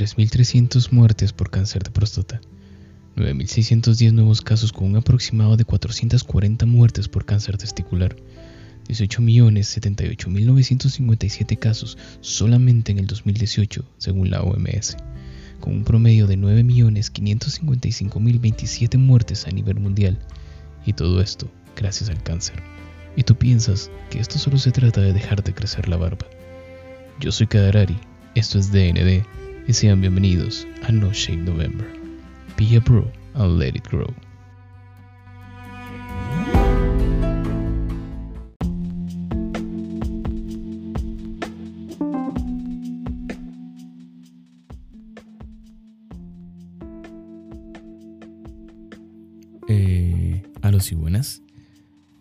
3.300 muertes por cáncer de próstata, 9.610 nuevos casos con un aproximado de 440 muertes por cáncer testicular, 18.078.957 casos solamente en el 2018, según la OMS, con un promedio de 9.555.027 muertes a nivel mundial, y todo esto gracias al cáncer. Y tú piensas que esto solo se trata de dejarte crecer la barba. Yo soy Kadarari, esto es DND, sean bienvenidos a No Shave November. Be a bro and let it grow. Eh, los y buenas.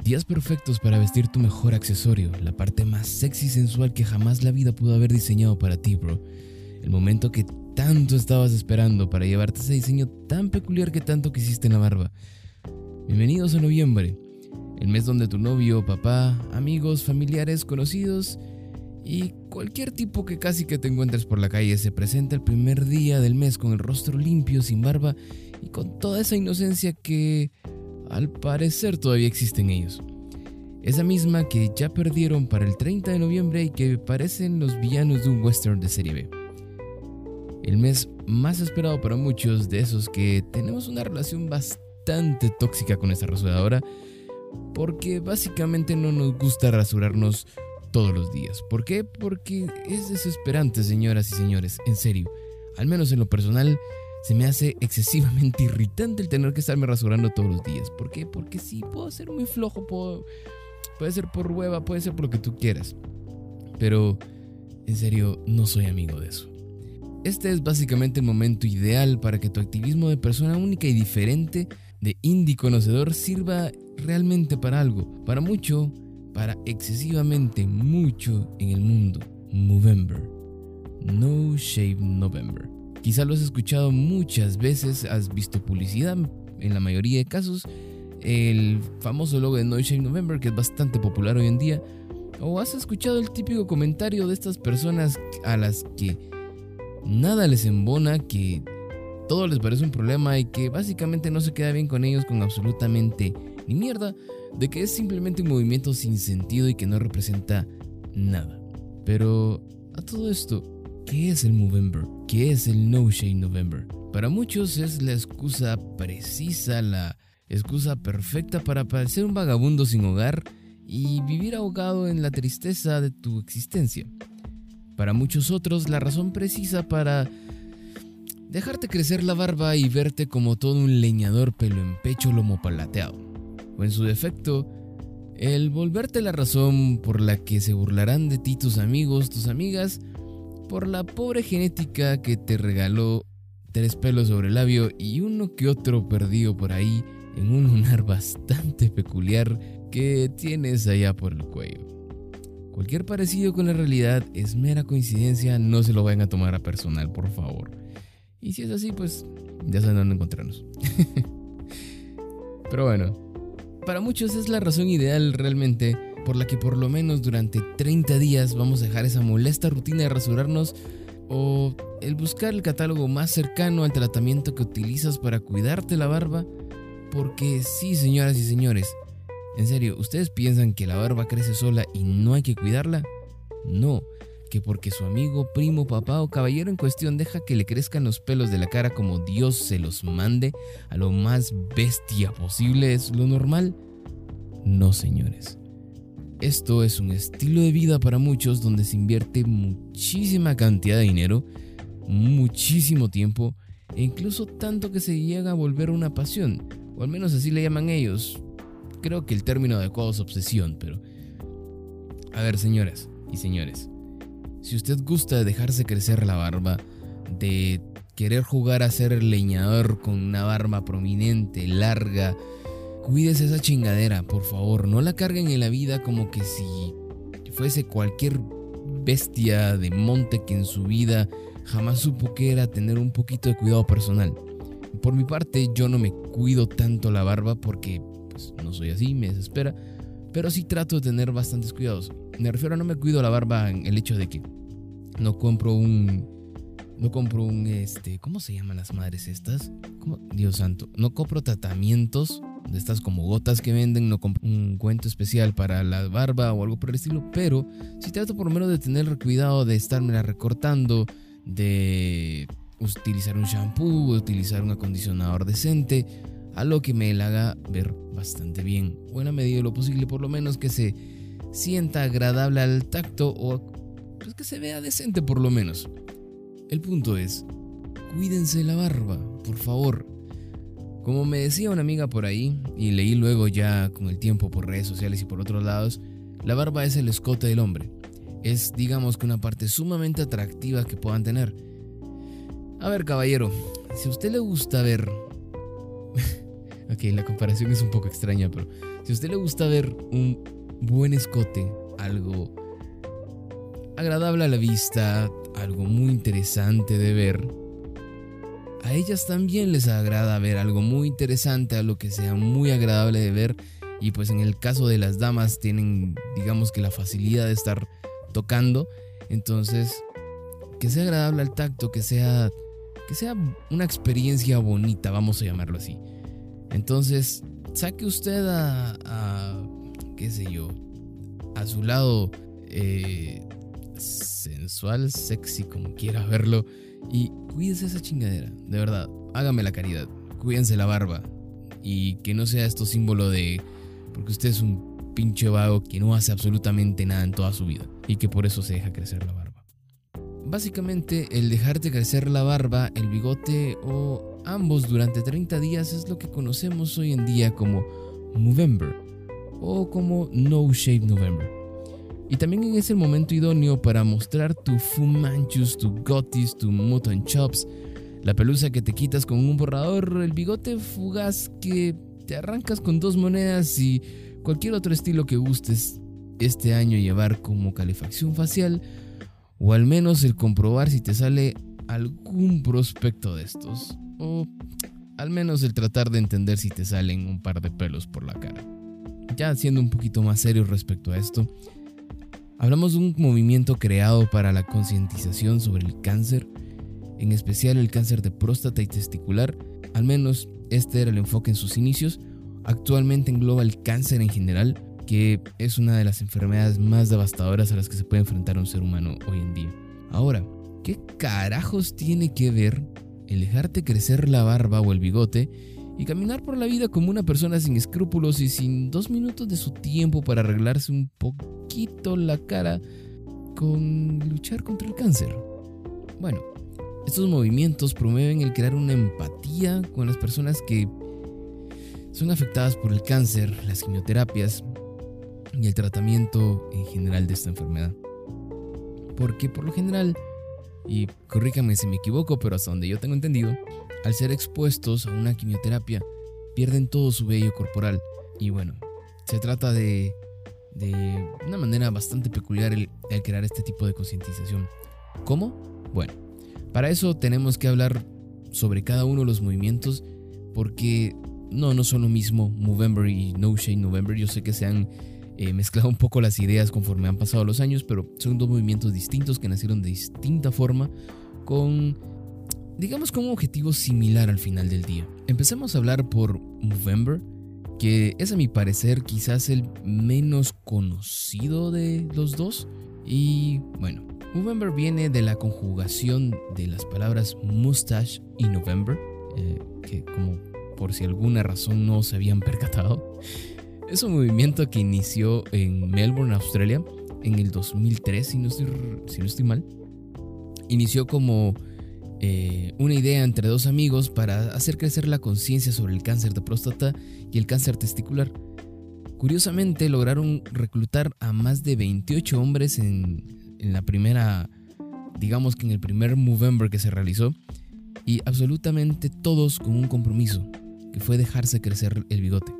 Días perfectos para vestir tu mejor accesorio, la parte más sexy y sensual que jamás la vida pudo haber diseñado para ti, bro. El momento que tanto estabas esperando para llevarte ese diseño tan peculiar que tanto quisiste en la barba. Bienvenidos a noviembre, el mes donde tu novio, papá, amigos, familiares, conocidos y cualquier tipo que casi que te encuentres por la calle se presenta el primer día del mes con el rostro limpio, sin barba y con toda esa inocencia que al parecer todavía existen ellos. Esa misma que ya perdieron para el 30 de noviembre y que parecen los villanos de un western de serie B. El mes más esperado para muchos de esos que tenemos una relación bastante tóxica con esta rasuradora porque básicamente no nos gusta rasurarnos todos los días. ¿Por qué? Porque es desesperante, señoras y señores, en serio. Al menos en lo personal, se me hace excesivamente irritante el tener que estarme rasurando todos los días. ¿Por qué? Porque sí, puedo ser muy flojo, puede ser por hueva, puede ser por lo que tú quieras. Pero, en serio, no soy amigo de eso. Este es básicamente el momento ideal para que tu activismo de persona única y diferente, de indie conocedor, sirva realmente para algo. Para mucho, para excesivamente mucho en el mundo. November. No Shave November. Quizá lo has escuchado muchas veces, has visto publicidad, en la mayoría de casos, el famoso logo de No Shave November, que es bastante popular hoy en día, o has escuchado el típico comentario de estas personas a las que nada les embona, que todo les parece un problema y que básicamente no se queda bien con ellos con absolutamente ni mierda, de que es simplemente un movimiento sin sentido y que no representa nada. Pero a todo esto, ¿Qué es el Movember? ¿Qué es el No Shade November? Para muchos es la excusa precisa, la excusa perfecta para parecer un vagabundo sin hogar y vivir ahogado en la tristeza de tu existencia. Para muchos otros, la razón precisa para dejarte crecer la barba y verte como todo un leñador pelo en pecho lomo palateado. O en su defecto, el volverte la razón por la que se burlarán de ti tus amigos, tus amigas por la pobre genética que te regaló tres pelos sobre el labio y uno que otro perdido por ahí en un lunar bastante peculiar que tienes allá por el cuello. Cualquier parecido con la realidad es mera coincidencia, no se lo vayan a tomar a personal, por favor. Y si es así, pues ya saben dónde encontrarnos. Pero bueno, para muchos es la razón ideal realmente por la que por lo menos durante 30 días vamos a dejar esa molesta rutina de rasurarnos o el buscar el catálogo más cercano al tratamiento que utilizas para cuidarte la barba. Porque sí, señoras y señores, en serio, ¿ustedes piensan que la barba crece sola y no hay que cuidarla? No, que porque su amigo, primo, papá o caballero en cuestión deja que le crezcan los pelos de la cara como Dios se los mande a lo más bestia posible es lo normal. No, señores. Esto es un estilo de vida para muchos donde se invierte muchísima cantidad de dinero, muchísimo tiempo e incluso tanto que se llega a volver una pasión, o al menos así le llaman ellos. Creo que el término adecuado es obsesión, pero... A ver, señoras y señores, si usted gusta de dejarse crecer la barba, de querer jugar a ser leñador con una barba prominente, larga, Cuídese esa chingadera, por favor. No la carguen en la vida como que si fuese cualquier bestia de monte que en su vida jamás supo que era tener un poquito de cuidado personal. Por mi parte, yo no me cuido tanto la barba porque pues, no soy así, me desespera. Pero sí trato de tener bastantes cuidados. Me refiero a no me cuido la barba en el hecho de que no compro un No compro un, este, ¿cómo se llaman las madres estas? Dios santo, no compro tratamientos de estas como gotas que venden, no compro un cuento especial para la barba o algo por el estilo, pero si trato por lo menos de tener cuidado de estarme recortando, de utilizar un shampoo, utilizar un acondicionador decente, a lo que me la haga ver bastante bien, o en la medida de lo posible por lo menos que se sienta agradable al tacto o pues que se vea decente por lo menos. El punto es, cuídense la barba, por favor. Como me decía una amiga por ahí, y leí luego ya con el tiempo por redes sociales y por otros lados, la barba es el escote del hombre. Es, digamos que una parte sumamente atractiva que puedan tener. A ver, caballero, si a usted le gusta ver... ok, la comparación es un poco extraña, pero si a usted le gusta ver un buen escote, algo agradable a la vista, algo muy interesante de ver, a ellas también les agrada ver algo muy interesante, algo que sea muy agradable de ver. Y pues en el caso de las damas tienen, digamos que la facilidad de estar tocando. Entonces, que sea agradable al tacto, que sea, que sea una experiencia bonita, vamos a llamarlo así. Entonces, saque usted a, a qué sé yo, a su lado eh, sensual, sexy, como quiera verlo. Y cuídese esa chingadera, de verdad. Hágame la caridad. Cuídense la barba. Y que no sea esto símbolo de. Porque usted es un pinche vago que no hace absolutamente nada en toda su vida. Y que por eso se deja crecer la barba. Básicamente, el dejarte crecer la barba, el bigote o ambos durante 30 días es lo que conocemos hoy en día como Movember o como No Shave November. Y también es el momento idóneo para mostrar tu Fu Manchus, tu Gotis, tu Mutton Chops, la pelusa que te quitas con un borrador, el bigote fugaz que te arrancas con dos monedas y cualquier otro estilo que gustes este año llevar como calefacción facial o al menos el comprobar si te sale algún prospecto de estos o al menos el tratar de entender si te salen un par de pelos por la cara. Ya siendo un poquito más serio respecto a esto, Hablamos de un movimiento creado para la concientización sobre el cáncer, en especial el cáncer de próstata y testicular, al menos este era el enfoque en sus inicios. Actualmente engloba el cáncer en general, que es una de las enfermedades más devastadoras a las que se puede enfrentar un ser humano hoy en día. Ahora, ¿qué carajos tiene que ver el dejarte crecer la barba o el bigote y caminar por la vida como una persona sin escrúpulos y sin dos minutos de su tiempo para arreglarse un poquito la cara con luchar contra el cáncer. Bueno, estos movimientos promueven el crear una empatía con las personas que son afectadas por el cáncer, las quimioterapias y el tratamiento en general de esta enfermedad. Porque por lo general, y corríjame si me equivoco, pero hasta donde yo tengo entendido, al ser expuestos a una quimioterapia, pierden todo su vello corporal. Y bueno, se trata de, de una manera bastante peculiar el, crear este tipo de concientización. ¿Cómo? Bueno, para eso tenemos que hablar sobre cada uno de los movimientos porque no, no son lo mismo Movember y No Shade November. Yo sé que se han eh, mezclado un poco las ideas conforme han pasado los años, pero son dos movimientos distintos que nacieron de distinta forma con digamos con un objetivo similar al final del día. Empecemos a hablar por Movember, que es a mi parecer quizás el menos conocido de los dos. Y bueno, Movember viene de la conjugación de las palabras mustache y November, eh, que como por si alguna razón no se habían percatado, es un movimiento que inició en Melbourne, Australia, en el 2003, si no estoy, mal. Inició como eh, una idea entre dos amigos para hacer crecer la conciencia sobre el cáncer de próstata y el cáncer testicular. Curiosamente lograron reclutar a más de 28 hombres en, en la primera, digamos que en el primer Movember que se realizó, y absolutamente todos con un compromiso, que fue dejarse crecer el bigote.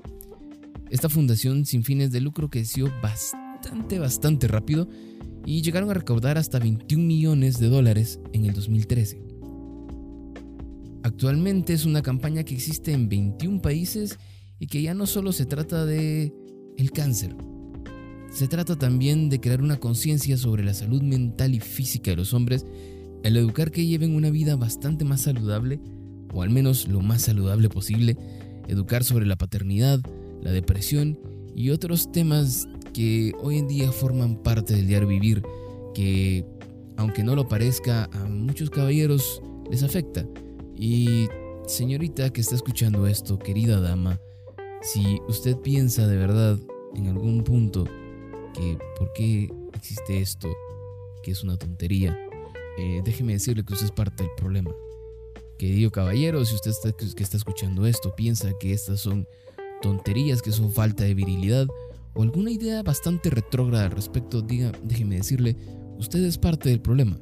Esta fundación sin fines de lucro creció bastante, bastante rápido y llegaron a recaudar hasta 21 millones de dólares en el 2013. Actualmente es una campaña que existe en 21 países y que ya no solo se trata de el cáncer. Se trata también de crear una conciencia sobre la salud mental y física de los hombres el educar que lleven una vida bastante más saludable, o al menos lo más saludable posible, educar sobre la paternidad, la depresión y otros temas que hoy en día forman parte del diario vivir, que aunque no lo parezca, a muchos caballeros les afecta. Y señorita que está escuchando esto, querida dama, si usted piensa de verdad en algún punto que por qué existe esto, que es una tontería, eh, déjeme decirle que usted es parte del problema. Querido caballero, si usted está, que está escuchando esto piensa que estas son tonterías, que son falta de virilidad o alguna idea bastante retrógrada al respecto, diga, déjeme decirle, usted es parte del problema.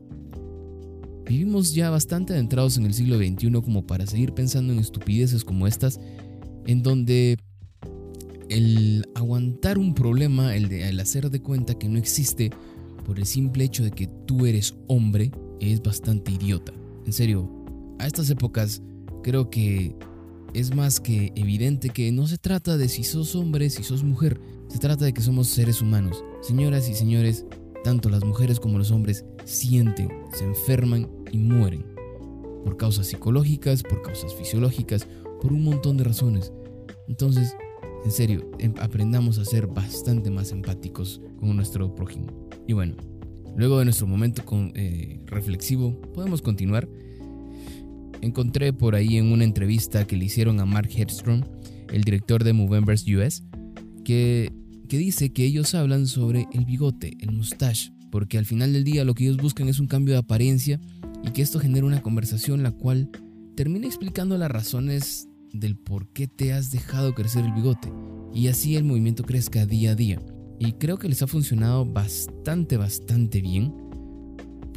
Vivimos ya bastante adentrados en el siglo XXI como para seguir pensando en estupideces como estas, en donde el aguantar un problema, el el hacer de cuenta que no existe por el simple hecho de que tú eres hombre, es bastante idiota. En serio, a estas épocas creo que es más que evidente que no se trata de si sos hombre, si sos mujer, se trata de que somos seres humanos. Señoras y señores, tanto las mujeres como los hombres sienten, se enferman y mueren. Por causas psicológicas, por causas fisiológicas, por un montón de razones. Entonces, en serio, em, aprendamos a ser bastante más empáticos con nuestro prójimo. Y bueno, luego de nuestro momento eh, reflexivo, podemos continuar encontré por ahí en una entrevista que le hicieron a Mark Headstrom, el director de Movembers US, que, que dice que ellos hablan sobre el bigote, el mustache, porque al final del día lo que ellos buscan es un cambio de apariencia y que esto genera una conversación la cual termina explicando las razones del por qué te has dejado crecer el bigote y así el movimiento crezca día a día. Y creo que les ha funcionado bastante, bastante bien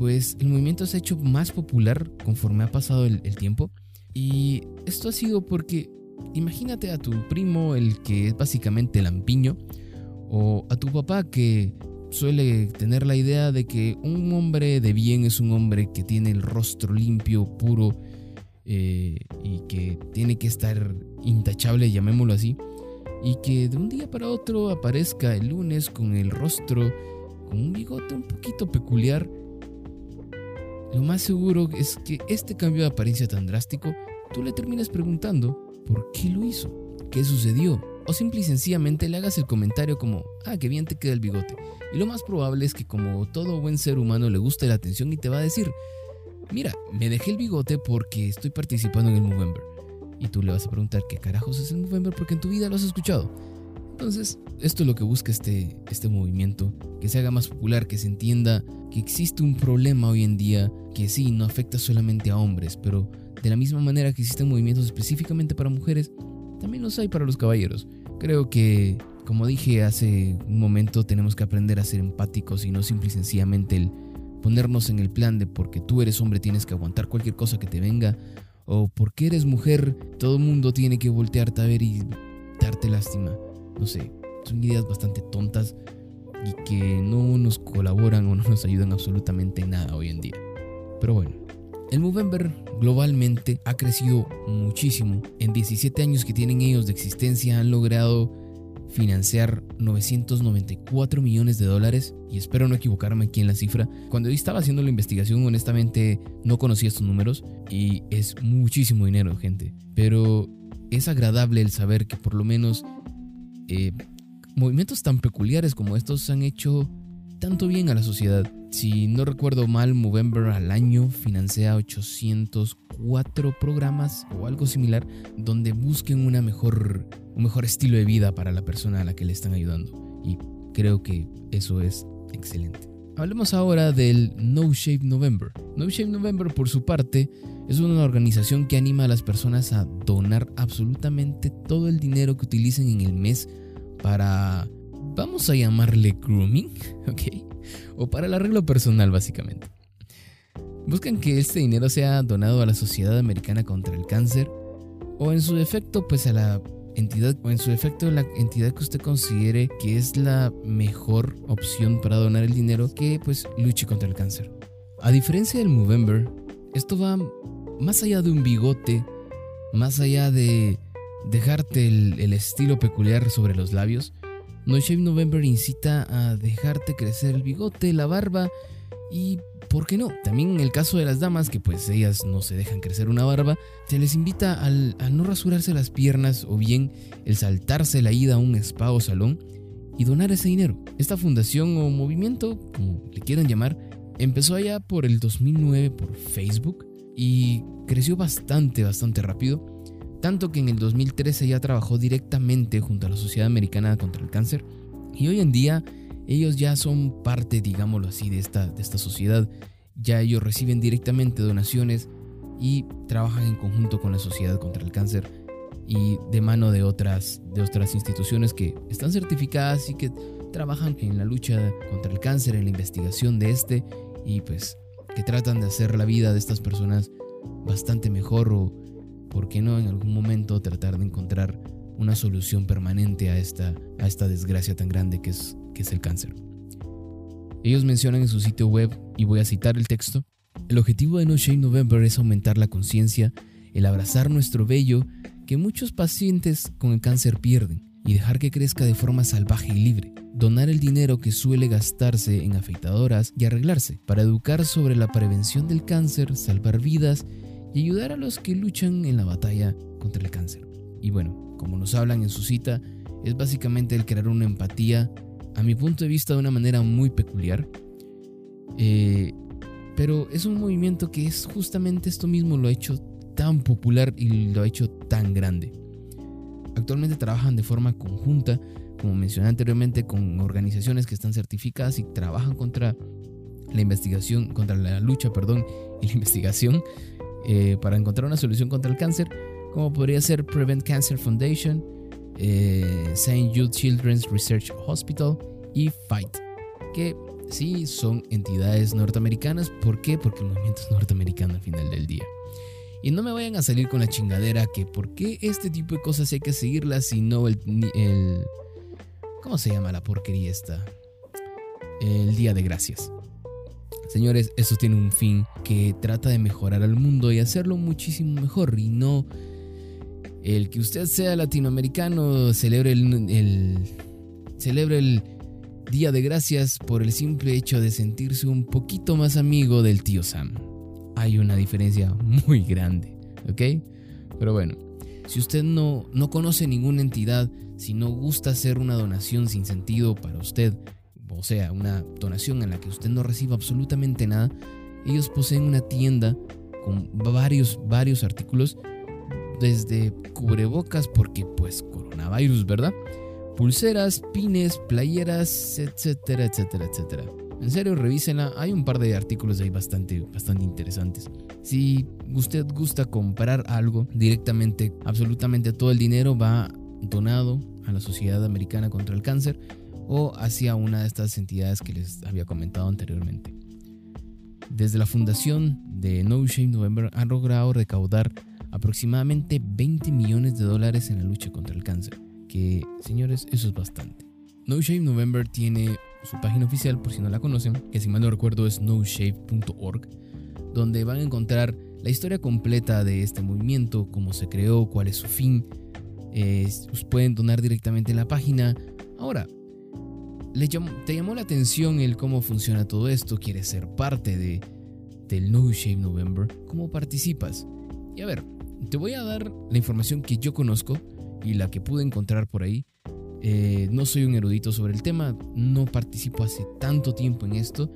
pues el movimiento se ha hecho más popular conforme ha pasado el, tiempo. Y esto ha sido porque imagínate a tu primo, el que es básicamente lampiño, o a tu papá que suele tener la idea de que un hombre de bien es un hombre que tiene el rostro limpio, puro, eh, y que tiene que estar intachable, llamémoslo así, y que de un día para otro aparezca el lunes con el rostro, con un bigote un poquito peculiar, lo más seguro es que este cambio de apariencia tan drástico, tú le terminas preguntando por qué lo hizo, qué sucedió, o simple y sencillamente le hagas el comentario como, ah, qué bien te queda el bigote. Y lo más probable es que como todo buen ser humano le guste la atención y te va a decir, mira, me dejé el bigote porque estoy participando en el Movember. Y tú le vas a preguntar, ¿qué carajos es el Movember? Porque en tu vida lo has escuchado. Entonces, esto es lo que busca este, este movimiento, que se haga más popular, que se entienda que existe un problema hoy en día que sí, no afecta solamente a hombres, pero de la misma manera que existen movimientos específicamente para mujeres, también los hay para los caballeros. Creo que, como dije hace un momento, tenemos que aprender a ser empáticos y no simple y sencillamente el ponernos en el plan de porque tú eres hombre tienes que aguantar cualquier cosa que te venga, o porque eres mujer todo el mundo tiene que voltearte a ver y darte lástima no sé, son ideas bastante tontas y que no nos colaboran o no nos ayudan absolutamente nada hoy en día. Pero bueno, el Movember globalmente ha crecido muchísimo. En 17 años que tienen ellos de existencia han logrado financiar 994 millones de dólares y espero no equivocarme aquí en la cifra. Cuando yo estaba haciendo la investigación honestamente no conocía estos números y es muchísimo dinero gente. Pero es agradable el saber que por lo menos eh, movimientos tan peculiares como estos han hecho tanto bien a la sociedad. Si no recuerdo mal, Movember al año financia 804 programas o algo similar donde busquen una mejor, un mejor estilo de vida para la persona a la que le están ayudando. Y creo que eso es excelente. Hablemos ahora del No Shape November. No Shape November, por su parte, es una organización que anima a las personas a donar absolutamente todo el dinero que utilicen en el mes para, vamos a llamarle grooming, ¿ok? O para el arreglo personal básicamente. Buscan que este dinero sea donado a la Sociedad Americana contra el Cáncer o en su defecto pues a la entidad o en su defecto la entidad que usted considere que es la mejor opción para donar el dinero que pues luche contra el cáncer. A diferencia del Movember, esto va más allá de un bigote, más allá de dejarte el, estilo peculiar sobre los labios, No Shave November incita a dejarte crecer el bigote, la barba Y ¿por qué no? También en el caso de las damas, que pues ellas no se dejan crecer una barba, se les invita al, a no rasurarse las piernas o bien el saltarse la ida a un spa o salón y donar ese dinero. Esta fundación o movimiento, como le quieran llamar, empezó allá por el 2009 por Facebook y creció bastante, bastante rápido. Tanto que en el 2013 ya trabajó directamente junto a la Sociedad Americana contra el Cáncer y hoy en día ellos ya son parte, digámoslo así, de esta, de esta sociedad. Ya ellos reciben directamente donaciones y trabajan en conjunto con la Sociedad contra el Cáncer y de mano de otras, de otras instituciones que están certificadas y que trabajan en la lucha contra el cáncer, en la investigación de este y pues que tratan de hacer la vida de estas personas bastante mejor o, ¿por qué no en algún momento tratar de encontrar una solución permanente a esta, a esta desgracia tan grande que es, es el cáncer? Ellos mencionan en su sitio web, y voy a citar el texto, el objetivo de No Shame November es aumentar la conciencia, el abrazar nuestro vello que muchos pacientes con el cáncer pierden y dejar que crezca de forma salvaje y libre. Donar el dinero que suele gastarse en afeitadoras y arreglarse para educar sobre la prevención del cáncer, salvar vidas y ayudar a los que luchan en la batalla contra el cáncer. Y bueno, como nos hablan en su cita, es básicamente el crear una empatía, a mi punto de vista, de una manera muy peculiar. Eh, pero es un movimiento que es justamente esto mismo lo ha hecho tan popular y lo ha hecho tan grande. Actualmente trabajan de forma conjunta, como mencioné anteriormente, con organizaciones que están certificadas y trabajan contra la investigación, contra la lucha, perdón, y la investigación eh, para encontrar una solución contra el cáncer, como podría ser Prevent Cancer Foundation, eh, St. Jude Children's Research Hospital y FIGHT, que sí son entidades norteamericanas. ¿Por qué? Porque el movimiento es norteamericano al final del día. Y no me vayan a salir con la chingadera que por qué este tipo de cosas hay que seguirlas y no el, el... ¿Cómo se llama la porquería esta? El Día de Gracias. Señores, eso tiene un fin que trata de mejorar al mundo y hacerlo muchísimo mejor y no el que usted sea latinoamericano celebre el, el celebre el Día de Gracias por el simple hecho de sentirse un poquito más amigo del tío Sam hay una diferencia muy grande, ¿ok? Pero bueno, si usted no, no conoce ninguna entidad, si no gusta hacer una donación sin sentido para usted, o sea, una donación en la que usted no reciba absolutamente nada, ellos poseen una tienda con varios, varios artículos, desde cubrebocas, porque pues coronavirus, ¿verdad? Pulseras, pines, playeras, etcétera, etcétera, etcétera. En serio, revísenla. Hay un par de artículos ahí bastante, bastante interesantes. Si usted gusta comprar algo directamente, absolutamente todo el dinero va donado a la Sociedad Americana contra el Cáncer o hacia una de estas entidades que les había comentado anteriormente. Desde la fundación de No Shame November han logrado recaudar aproximadamente 20 millones de dólares en la lucha contra el cáncer, que señores, eso es bastante. No Shame November tiene su página oficial, por si no la conocen, que si mal no recuerdo es noshave.org, donde van a encontrar la historia completa de este movimiento, cómo se creó, cuál es su fin. Eh, pueden donar directamente en la página. Ahora, ¿te llamó la atención el cómo funciona todo esto? ¿Quieres ser parte de, del No Shave November? ¿Cómo participas? Y a ver, te voy a dar la información que yo conozco y la que pude encontrar por ahí eh, no soy un erudito sobre el tema, no participo hace tanto tiempo en esto.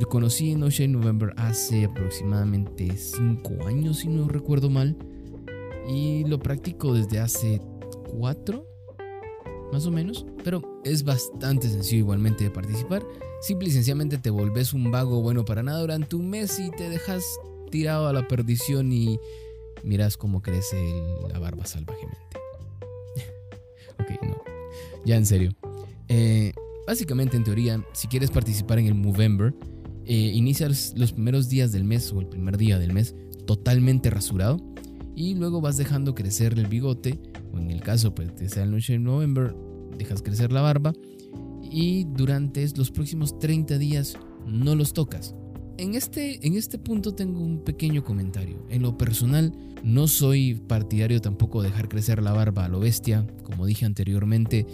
Yo conocí en Ocean November hace aproximadamente 5 años, si no recuerdo mal. Y lo practico desde hace 4, más o menos. Pero es bastante sencillo igualmente de participar. Simple y sencillamente te volvés un vago bueno para nada durante un mes y te dejas tirado a la perdición y miras cómo crece la barba salvajemente. ok, no. Ya en serio. Eh, básicamente, en teoría, si quieres participar en el Movember, eh, inicias los primeros días del mes o el primer día del mes totalmente rasurado y luego vas dejando crecer el bigote o en el caso pues de sea el noche November dejas crecer la barba y durante los próximos 30 días no los tocas. En este, en este punto tengo un pequeño comentario. En lo personal, no soy partidario tampoco de dejar crecer la barba a lo bestia. Como dije anteriormente,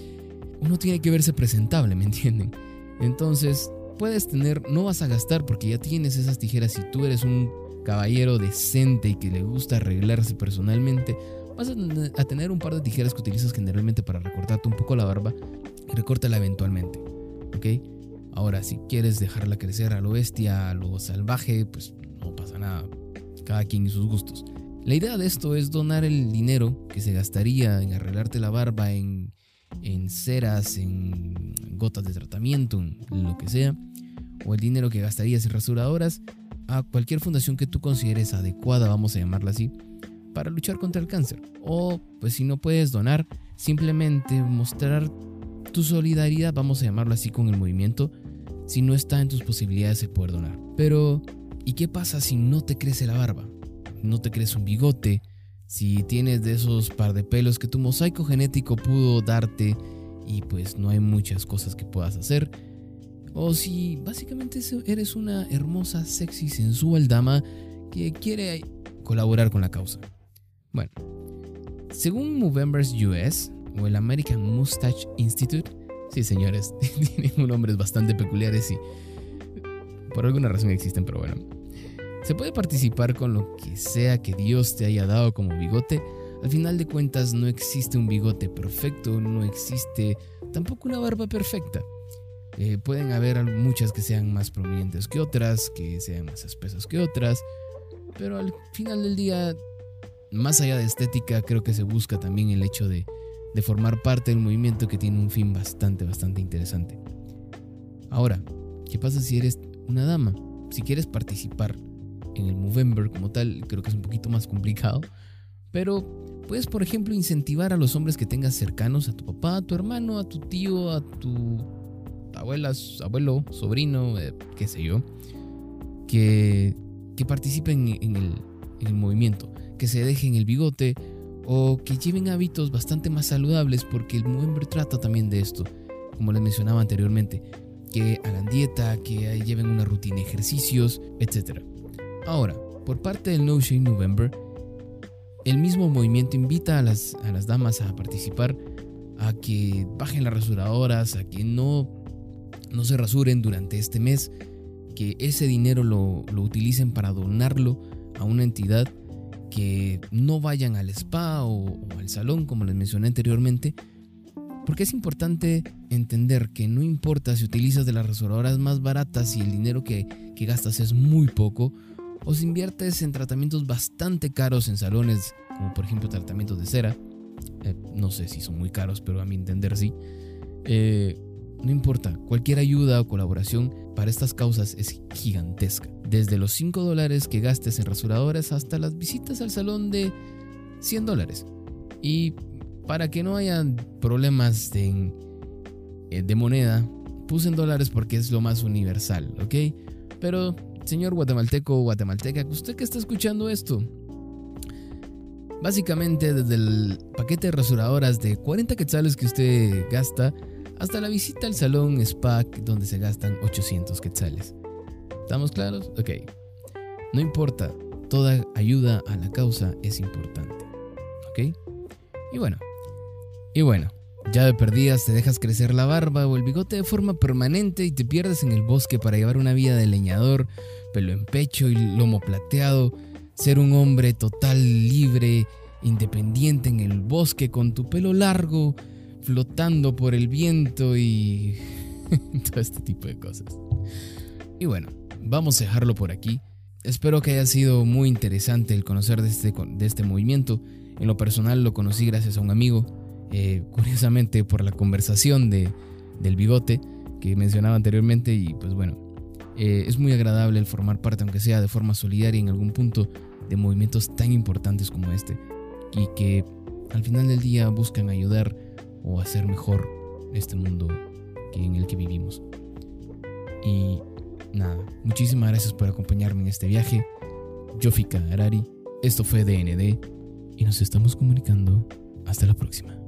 uno tiene que verse presentable, ¿me entienden? Entonces, puedes tener, no vas a gastar porque ya tienes esas tijeras. Si tú eres un caballero decente y que le gusta arreglarse personalmente, vas a tener un par de tijeras que utilizas generalmente para recortarte un poco la barba y recórtala eventualmente. ¿Ok? Ahora, si quieres dejarla crecer a lo bestia, a lo salvaje, pues no pasa nada. Cada quien y sus gustos. La idea de esto es donar el dinero que se gastaría en arreglarte la barba, en, en ceras, en gotas de tratamiento, en lo que sea, o el dinero que gastarías en rasuradoras, a cualquier fundación que tú consideres adecuada, vamos a llamarla así, para luchar contra el cáncer. O, pues si no puedes donar, simplemente mostrar tu solidaridad, vamos a llamarlo así, con el movimiento, si no está en tus posibilidades de poder donar. Pero, ¿y qué pasa si no te crece la barba? No te crece un bigote, si tienes de esos par de pelos que tu mosaico genético pudo darte y pues no hay muchas cosas que puedas hacer. O si básicamente eres una hermosa, sexy, sensual dama que quiere colaborar con la causa. Bueno, según Movember's US o el American Mustache Institute, sí señores, tienen nombres bastante peculiares y por alguna razón existen, pero bueno. Se puede participar con lo que sea que Dios te haya dado como bigote. Al final de cuentas no existe un bigote perfecto, no existe tampoco una barba perfecta. Eh, pueden haber muchas que sean más prominentes que otras, que sean más espesas que otras, pero al final del día, más allá de estética, creo que se busca también el hecho de, de formar parte del movimiento que tiene un fin bastante, bastante interesante. Ahora, ¿qué pasa si eres una dama? Si quieres participar en el Movember como tal, creo que es un poquito más complicado, pero puedes, por ejemplo, incentivar a los hombres que tengas cercanos, a tu papá, a tu hermano, a tu tío, a tu abuela, abuelo, sobrino, eh, qué sé yo, que, que participen en el, en el movimiento, que se dejen el bigote o que lleven hábitos bastante más saludables porque el Movember trata también de esto, como les mencionaba anteriormente, que hagan dieta, que lleven una rutina de ejercicios, etc. Ahora, por parte del No Shame November, el mismo movimiento invita a las, a las damas a participar, a que bajen las rasuradoras, a que no, no se rasuren durante este mes, que ese dinero lo, lo utilicen para donarlo a una entidad que no vayan al spa o, al salón, como les mencioné anteriormente, porque es importante entender que no importa si utilizas de las rasuradoras más baratas y el dinero que, que gastas es muy poco, o si inviertes en tratamientos bastante caros en salones, como por ejemplo tratamientos de cera, eh, no sé si son muy caros, pero a mi entender sí, eh, no importa, cualquier ayuda o colaboración para estas causas es gigantesca. Desde los 5 dólares que gastes en rasuradores hasta las visitas al salón de 100 dólares. Y para que no haya problemas de, eh, de moneda, puse en dólares porque es lo más universal, ¿ok? Pero señor guatemalteco o guatemalteca, usted que está escuchando esto, básicamente desde el paquete de rasuradoras de 40 quetzales que usted gasta hasta la visita al salón SPAC donde se gastan 800 quetzales. ¿Estamos claros? Ok. No importa, toda ayuda a la causa es importante. ¿Ok? Y bueno, y bueno, ya de perdidas te dejas crecer la barba o el bigote de forma permanente y te pierdes en el bosque para llevar una vida de leñador, pelo en pecho y lomo plateado, ser un hombre total, libre, independiente en el bosque con tu pelo largo, flotando por el viento y todo este tipo de cosas. Y bueno, vamos a dejarlo por aquí. Espero que haya sido muy interesante el conocer de este, de este movimiento. En lo personal lo conocí gracias a un amigo eh, curiosamente por la conversación de, del bigote que mencionaba anteriormente y pues bueno, eh, es muy agradable el formar parte, aunque sea de forma solidaria en algún punto, de movimientos tan importantes como este y que al final del día buscan ayudar o hacer mejor este mundo que en el que vivimos. Y nada, muchísimas gracias por acompañarme en este viaje. Yo fui Arari, esto fue DND y nos estamos comunicando. Hasta la próxima.